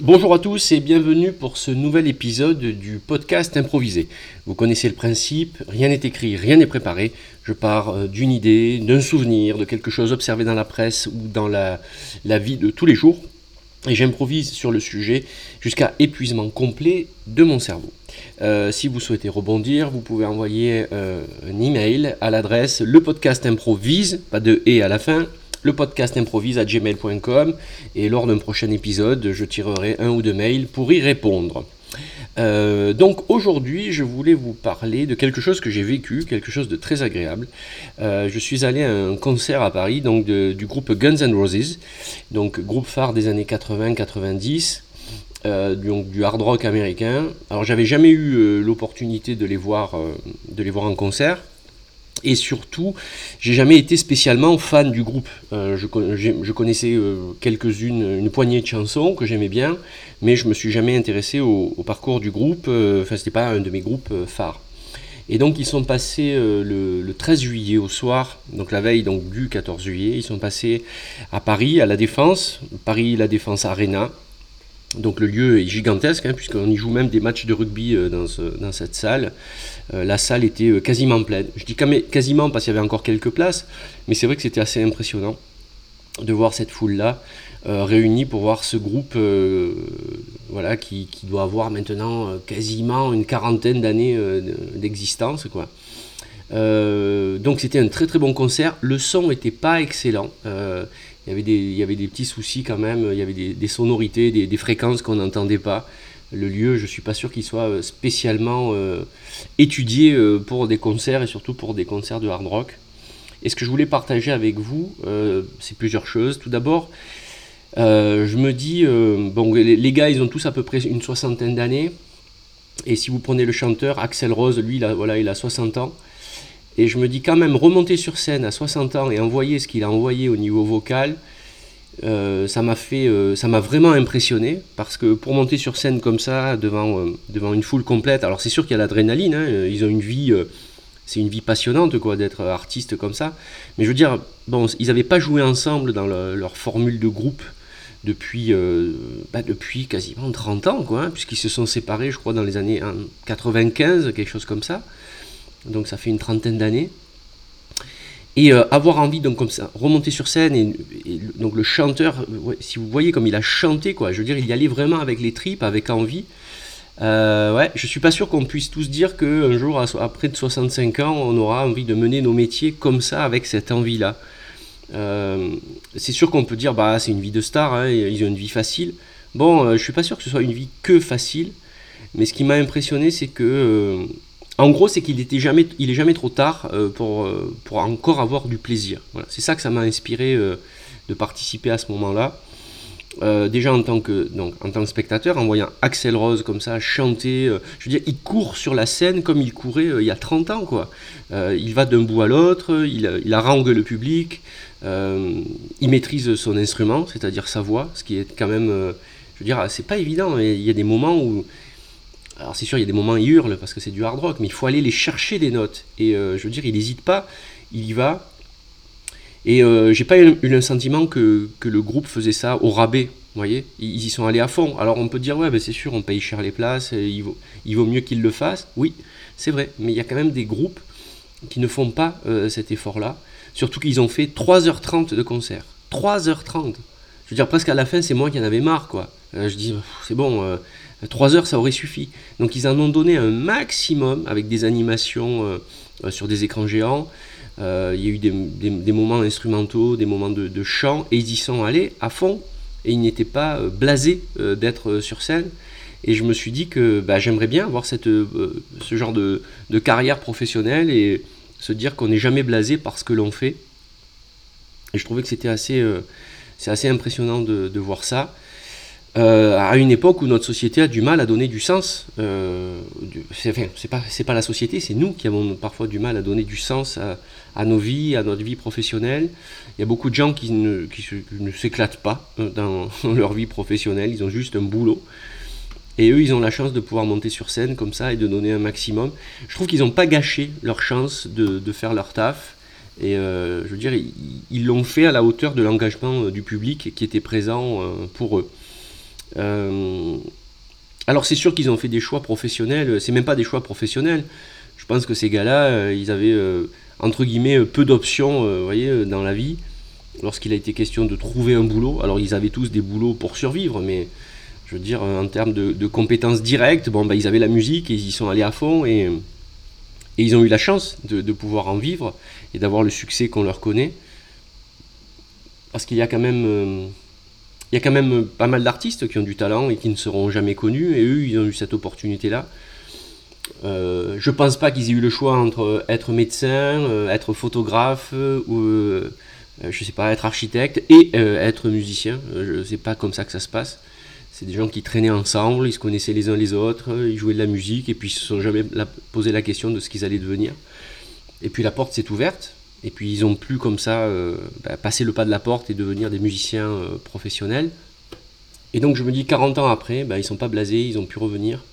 Bonjour à tous et bienvenue pour ce nouvel épisode du podcast improvisé. Vous connaissez le principe, rien n'est écrit, rien n'est préparé. Je pars euh, d'une idée, d'un souvenir, de quelque chose observé dans la presse ou dans la, vie de tous les jours. Et j'improvise sur le sujet jusqu'à épuisement complet de mon cerveau. Euh, si vous souhaitez rebondir, vous pouvez envoyer euh, un email à l'adresse le podcast improvise, pas de et à la fin, le podcast improvise à gmail.com et lors d'un prochain épisode, je tirerai un ou deux mails pour y répondre. Euh, donc aujourd'hui, je voulais vous parler de quelque chose que j'ai vécu, quelque chose de très agréable. Euh, je suis allé à un concert à Paris donc du groupe Guns N' Roses, donc groupe phare des années 80-90. Euh, donc du hard rock américain. Alors j'avais jamais eu l'opportunité de les voir, de les voir en concert. Et surtout, j'ai jamais été spécialement fan du groupe. Euh, je, connaissais euh, quelques-unes, une poignée de chansons que j'aimais bien, mais je me suis jamais intéressé au, parcours du groupe. Euh, enfin, c'était pas un de mes groupes phares. Et donc, ils sont passés le, le, 13 juillet au soir, donc la veille donc, du 14 juillet, ils sont passés à Paris, à la Défense, Paris La Défense Arena, donc le lieu est gigantesque, hein, puisqu'on y joue même des matchs de rugby euh, dans, cette salle. Euh, la salle était euh, quasiment pleine. Je dis quasiment parce qu'il y avait encore quelques places, mais c'est vrai que c'était assez impressionnant de voir cette foule-là réunie pour voir ce groupe voilà, qui, doit avoir maintenant quasiment une quarantaine d'années d'existence. donc c'était un très très bon concert. Le son n'était pas excellent il y avait des, il y avait des petits soucis quand même, il y avait des, sonorités, des, fréquences qu'on n'entendait pas. Le lieu, je ne suis pas sûr qu'il soit euh, spécialement euh, étudié euh, pour des concerts et surtout pour des concerts de hard rock. Et ce que je voulais partager avec vous, c'est plusieurs choses. Tout d'abord, je me dis, bon, les, gars, ils ont tous à peu près une soixantaine d'années. Et si vous prenez le chanteur, Axel Rose, lui, il voilà, il a 60 ans. Et je me dis quand même, remonter sur scène à 60 ans et envoyer ce qu'il a envoyé au niveau vocal, euh, ça m'a fait, euh, ça m'a vraiment impressionné parce que pour monter sur scène comme ça devant euh, devant une foule complète, alors c'est sûr qu'il y a l'adrénaline, hein, ils ont une vie, c'est une vie passionnante quoi d'être artiste comme ça. Mais je veux dire, ils n'avaient pas joué ensemble dans leur formule de groupe depuis bah, depuis quasiment 30 ans quoi, hein, puisqu'ils se sont séparés, je crois dans les années 95, quelque chose comme ça donc ça fait une trentaine d'années. Et euh, avoir envie, donc comme ça, remonter sur scène, et, donc le chanteur, si vous voyez comme il a chanté, quoi, je veux dire, il y allait vraiment avec les tripes, avec envie. Euh, ouais, je suis pas sûr qu'on puisse tous dire qu'un jour, à, près de 65 ans, on aura envie de mener nos métiers comme ça, avec cette envie-là. Euh, c'est sûr qu'on peut dire, bah, c'est une vie de star, hein, ils ont une vie facile. Bon, euh, je suis pas sûr que ce soit une vie que facile, mais ce qui m'a impressionné, c'est que en gros, c'est qu'il était jamais, il est jamais trop tard euh, pour, euh, pour encore avoir du plaisir. Voilà. C'est ça que ça m'a inspiré euh, de participer à ce moment-là. déjà en tant, que, donc, en tant spectateur, en voyant Axel Rose comme ça chanter, je veux dire, il court sur la scène comme il courait il y a 30 ans. Quoi. il va d'un bout à l'autre, il, il harangue le public, il maîtrise son instrument, c'est-à-dire sa voix, ce qui est quand même, je veux dire, c'est pas évident. Il y a des moments où alors c'est sûr, il y a des moments il hurle parce que c'est du hard rock, mais il faut aller les chercher des notes. Et euh, je veux dire, il n'hésite pas, il y va. Et euh, j'ai pas eu, le sentiment que, le groupe faisait ça au rabais. Vous voyez, ils y sont allés à fond. Alors on peut dire, ouais, ben c'est sûr, on paye cher les places, il vaut, il vaut mieux qu'ils le fassent. Oui, c'est vrai, mais il y a quand même des groupes qui ne font pas euh, cet effort-là. Surtout qu'ils ont fait 3h30 de concert. 3h30 Je veux dire, presque à la fin, c'est moi qui en avais marre, quoi. je dis, c'est bon, 3 heures, ça aurait suffi. Donc ils en ont donné un maximum avec des animations euh, euh, sur des écrans géants. Euh, il y a eu des, moments instrumentaux, des moments de, chant, et ils y sont allés à fond. Et ils n'étaient pas blasés d'être sur scène. Et je me suis dit que bah, j'aimerais bien avoir cette, ce genre de, carrière professionnelle et se dire qu'on n'est jamais blasé par ce que l'on fait. Et je trouvais que c'était assez, assez impressionnant de, de voir ça. Euh, à une époque où notre société a du mal à donner du sens. Euh, c'est pas, la société, c'est nous qui avons parfois du mal à donner du sens à, nos vies, à notre vie professionnelle. Il y a beaucoup de gens qui ne, s'éclatent pas euh, dans, leur vie professionnelle, ils ont juste un boulot. Et eux, ils ont la chance de pouvoir monter sur scène comme ça et de donner un maximum. Je trouve qu'ils n'ont pas gâché leur chance de, de, faire leur taf. Et euh, je veux dire, ils l'ont fait à la hauteur de l'engagement du public qui était présent pour eux. Alors c'est sûr qu'ils ont fait des choix professionnels, c'est même pas des choix professionnels. Je pense que ces gars-là, ils avaient entre guillemets peu d'options, voyez, dans la vie lorsqu'il a été question de trouver un boulot. Alors ils avaient tous des boulots pour survivre, mais je veux dire, en termes de, compétences directes, bon, bah, ils avaient la musique ils y sont allés à fond et, ils ont eu la chance de, pouvoir en vivre et d'avoir le succès qu'on leur connaît. Parce qu'il y a quand même... Euh, il y a quand même pas mal d'artistes qui ont du talent et qui ne seront jamais connus, et eux, ils ont eu cette opportunité-là. Euh, je pense pas qu'ils aient eu le choix entre être médecin, euh, être photographe ou je sais pas, être architecte et être musicien. je sais pas comme ça que ça se passe. C'est des gens qui traînaient ensemble, ils se connaissaient les uns les autres, ils jouaient de la musique et puis ils se sont jamais posé la question de ce qu'ils allaient devenir. Et puis la porte s'est ouverte et puis ils ont pu comme ça euh, bah, passer le pas de la porte et devenir des musiciens euh, professionnels. Et donc je me dis 40 ans après, bah, ils sont pas blasés, ils ont pu revenir.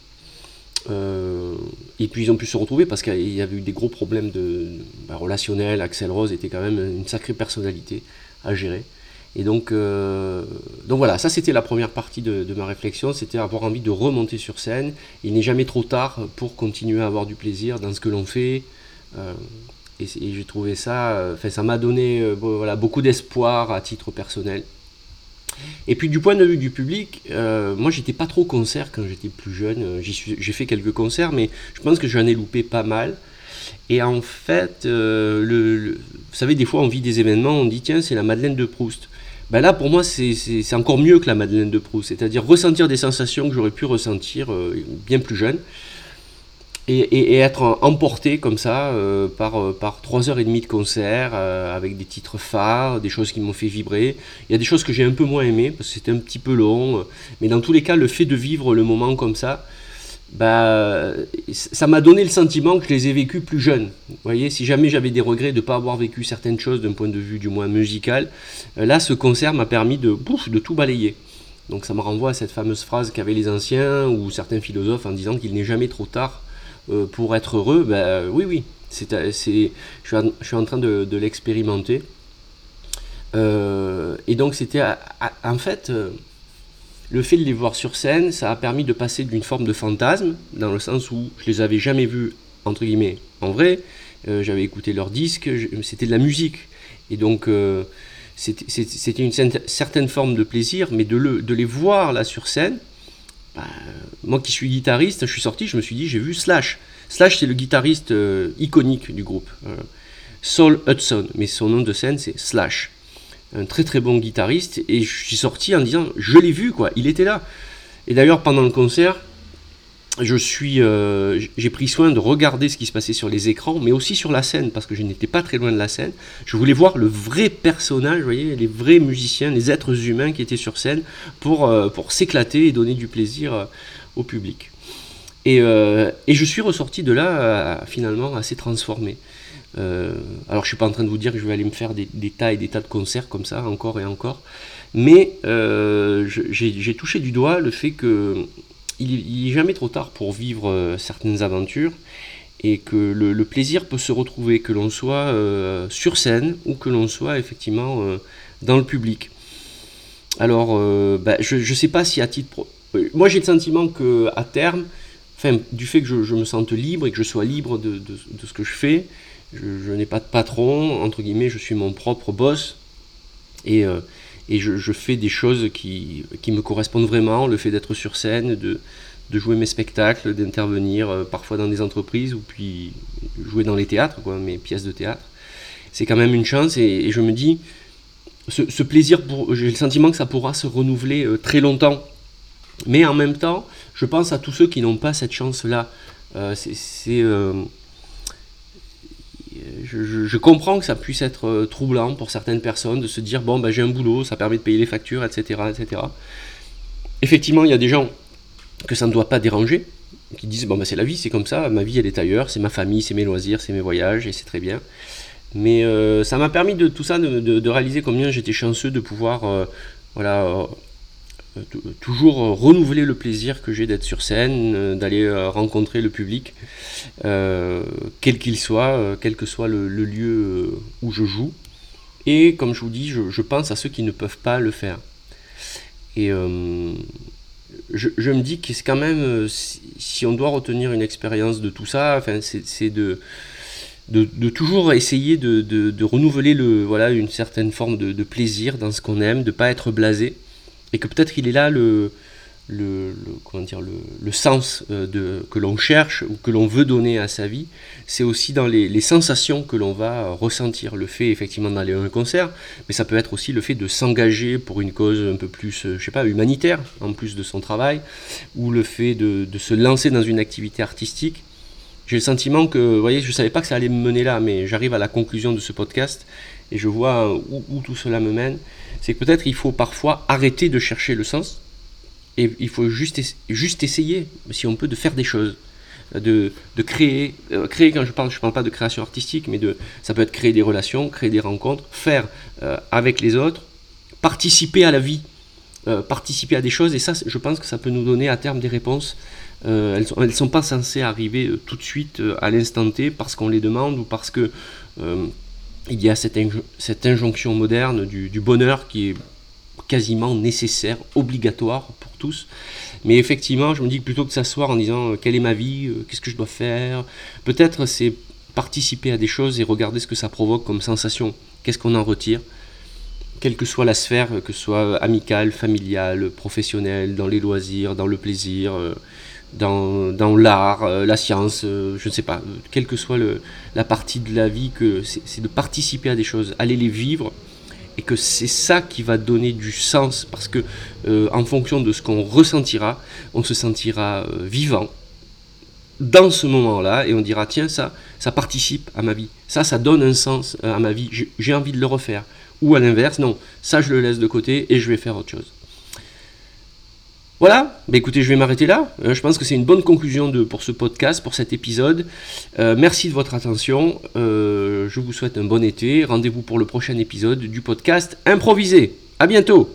Euh, et puis ils ont pu se retrouver parce qu'il y avait eu des gros problèmes de, bah, relationnels. Axel Rose était quand même une sacrée personnalité à gérer. Et donc, donc voilà, ça c'était la première partie de, ma réflexion, c'était avoir envie de remonter sur scène. Il n'est jamais trop tard pour continuer à avoir du plaisir dans ce que l'on fait. Et, j'ai trouvé ça, euh, enfin ça m'a donné voilà, beaucoup d'espoir à titre personnel. Et puis du point de vue du public, moi j'étais pas trop concert quand j'étais plus jeune. J'ai fait quelques concerts, mais je pense que j'en ai loupé pas mal. Et en fait, vous savez, des fois on vit des événements, on dit tiens, c'est la Madeleine de Proust. Ben là, pour moi, c'est encore mieux que la Madeleine de Proust, c'est-à-dire ressentir des sensations que j'aurais pu ressentir euh, bien plus jeune, et, être emporté comme ça euh, par, euh, par 3 heures et demie de concert, avec des titres phares, des choses qui m'ont fait vibrer. Il y a des choses que j'ai un peu moins aimées, parce que c'était un petit peu long, mais dans tous les cas, le fait de vivre le moment comme ça, bah, ça m'a donné le sentiment que je les ai vécus plus jeunes. Vous voyez, si jamais j'avais des regrets de ne pas avoir vécu certaines choses d'un point de vue du moins musical, euh, là, ce concert m'a permis de, de tout balayer. Donc ça me renvoie à cette fameuse phrase qu'avaient les anciens ou certains philosophes en disant qu'il n'est jamais trop tard euh, pour être heureux. Ben, oui, oui, c'est, euh, je, suis en, train de, l'expérimenter. et donc c'était en fait le fait de les voir sur scène, ça a permis de passer d'une forme de fantasme, dans le sens où je les avais jamais vus, entre guillemets, en vrai. Euh, j'avais écouté leurs disques, c'était de la musique. Et donc, euh, c'était une certaine forme de plaisir, mais de, les voir là sur scène, bah, moi qui suis guitariste, je suis sorti, je me suis dit, j'ai vu Slash. Slash, c'est le guitariste euh, iconique du groupe. Saul Hudson, mais son nom de scène, c'est Slash un très très bon guitariste, et je suis sorti en disant, je l'ai vu, quoi, il était là. Et d'ailleurs, pendant le concert, je suis, euh, j'ai pris soin de regarder ce qui se passait sur les écrans, mais aussi sur la scène, parce que je n'étais pas très loin de la scène. Je voulais voir le vrai personnage, voyez, les vrais musiciens, les êtres humains qui étaient sur scène pour, euh, pour s'éclater et donner du plaisir euh, au public. Et, et, je suis ressorti de là finalement assez transformé. Alors je suis pas en train de vous dire que je vais aller me faire des, tas et des tas de concerts comme ça, encore et encore. Mais j'ai touché du doigt le fait que il n'est jamais trop tard pour vivre euh, certaines aventures et que le, plaisir peut se retrouver, que l'on soit sur scène ou que l'on soit effectivement dans le public. Alors, bah, je ne sais pas si à titre... Moi j'ai le sentiment que à terme, du fait que je, me sente libre et que je sois libre de, ce que je fais, je, n'ai pas de patron, entre guillemets, je suis mon propre boss. Et, euh, et je, fais des choses qui, qui, me correspondent vraiment, le fait d'être sur scène, de, de jouer mes spectacles, d'intervenir euh, parfois dans des entreprises ou puis jouer dans les théâtres, mes pièces de théâtre. C'est quand même une chance et, je me dis, ce, plaisir, j'ai le sentiment que ça pourra se renouveler euh, très longtemps. Mais en même temps, je pense à tous ceux qui n'ont pas cette chance-là. c'est je, comprends que ça puisse être euh, troublant pour certaines personnes de se dire bon ben j'ai un boulot, ça permet de payer les factures, etc. etc. Effectivement, il y a des gens que ça ne doit pas déranger, qui disent bon ben c'est la vie, c'est comme ça, ma vie elle est ailleurs, c'est ma famille, c'est mes loisirs, c'est mes voyages et c'est très bien. Mais euh, ça m'a permis de tout ça de, réaliser combien j'étais chanceux de pouvoir euh, voilà toujours renouveler le plaisir que j'ai d'être sur scène, euh, d'aller euh, rencontrer le public, quel qu'il soit, quel que soit le, lieu où je joue. Et comme je vous dis, je, pense à ceux qui ne peuvent pas le faire. Et, je, me dis que c'est quand même, euh, si, on doit retenir une expérience de tout ça, c'est de, de, toujours essayer de, renouveler le, voilà, une certaine forme de, plaisir dans ce qu'on aime, de ne pas être blasé, et que peut-être il est là le, comment dire, le, sens euh, de, que l'on cherche ou que l'on veut donner à sa vie, c'est aussi dans les, sensations que l'on va ressentir. Le fait effectivement d'aller à un concert, mais ça peut être aussi le fait de s'engager pour une cause un peu plus, euh, je sais pas, humanitaire, en plus de son travail, ou le fait de, se lancer dans une activité artistique. J'ai le sentiment que, vous voyez, je ne savais pas que ça allait me mener là, mais j'arrive à la conclusion de ce podcast et je vois où tout cela me mène. C'est que peut-être il faut parfois arrêter de chercher le sens et il faut juste, juste essayer, si on peut, de faire des choses. De, de créer, euh, créer quand je parle, je ne parle pas de création artistique, mais de, ça peut être créer des relations, créer des rencontres, faire euh, avec les autres, participer à la vie, euh, participer à des choses, et ça, je pense que ça peut nous donner à terme des réponses. elles ne sont, pas censées arriver tout de suite à l'instant T parce qu'on les demande ou parce que il y a cette, cette injonction moderne du, du bonheur qui est quasiment nécessaire, obligatoire pour tous. Mais effectivement, je me dis que plutôt que s'asseoir en disant euh, quelle est ma vie, euh, qu'est-ce que je dois faire, peut-être c'est participer à des choses et regarder ce que ça provoque comme sensation, qu'est-ce qu'on en retire, quelle que soit la sphère, que ce soit amicale, familiale, professionnelle, dans les loisirs, dans le plaisir, euh, dans, dans l'art, la science, je ne sais pas, quelle que soit le, la partie de la vie, que c'est de participer à des choses, aller les vivre et que c'est ça qui va donner du sens parce que euh, en fonction de ce qu'on ressentira, on se sentira euh, vivant dans ce moment-là et on dira tiens ça ça participe à ma vie, ça ça donne un sens euh, à ma vie, j'ai envie de le refaire. Ou à l'inverse non, ça je le laisse de côté et je vais faire autre chose. Voilà, bah écoutez, je vais m'arrêter là. Euh, je pense que c'est une bonne conclusion pour ce podcast, pour cet épisode. Euh, merci de votre attention. Euh, je vous souhaite un bon été. Rendez-vous pour le prochain épisode du podcast Improvisé. À bientôt